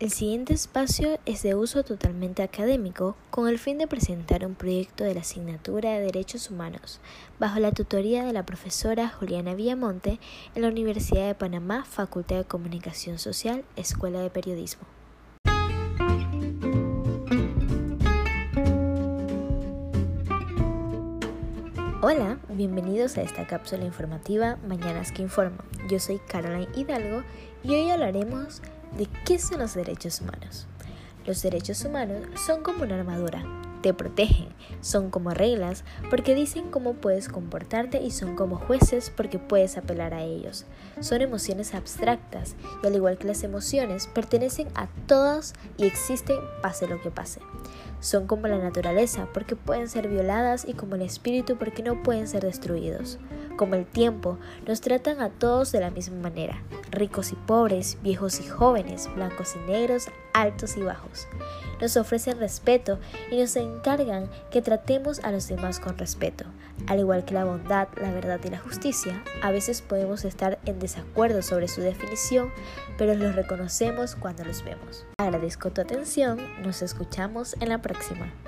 El siguiente espacio es de uso totalmente académico con el fin de presentar un proyecto de la asignatura de Derechos Humanos bajo la tutoría de la profesora Juliana Villamonte en la Universidad de Panamá, Facultad de Comunicación Social, Escuela de Periodismo. Hola, bienvenidos a esta cápsula informativa Mañanas que Informan. Yo soy Caroline Hidalgo y hoy hablaremos qué son los derechos humanos. Los derechos humanos son como una armadura, te protegen, son como reglas porque dicen cómo puedes comportarte y son como jueces porque puedes apelar a ellos. Son emociones abstractas y al igual que las emociones pertenecen a todas y existen pase lo que pase. Son como la naturaleza porque pueden ser violadas y como el espíritu porque no pueden ser destruidos como el tiempo, nos tratan a todos de la misma manera, ricos y pobres, viejos y jóvenes, blancos y negros, altos y bajos. Nos ofrecen respeto y nos encargan que tratemos a los demás con respeto. Al igual que la bondad, la verdad y la justicia, a veces podemos estar en desacuerdo sobre su definición, pero los reconocemos cuando los vemos. Agradezco tu atención, nos escuchamos en la próxima.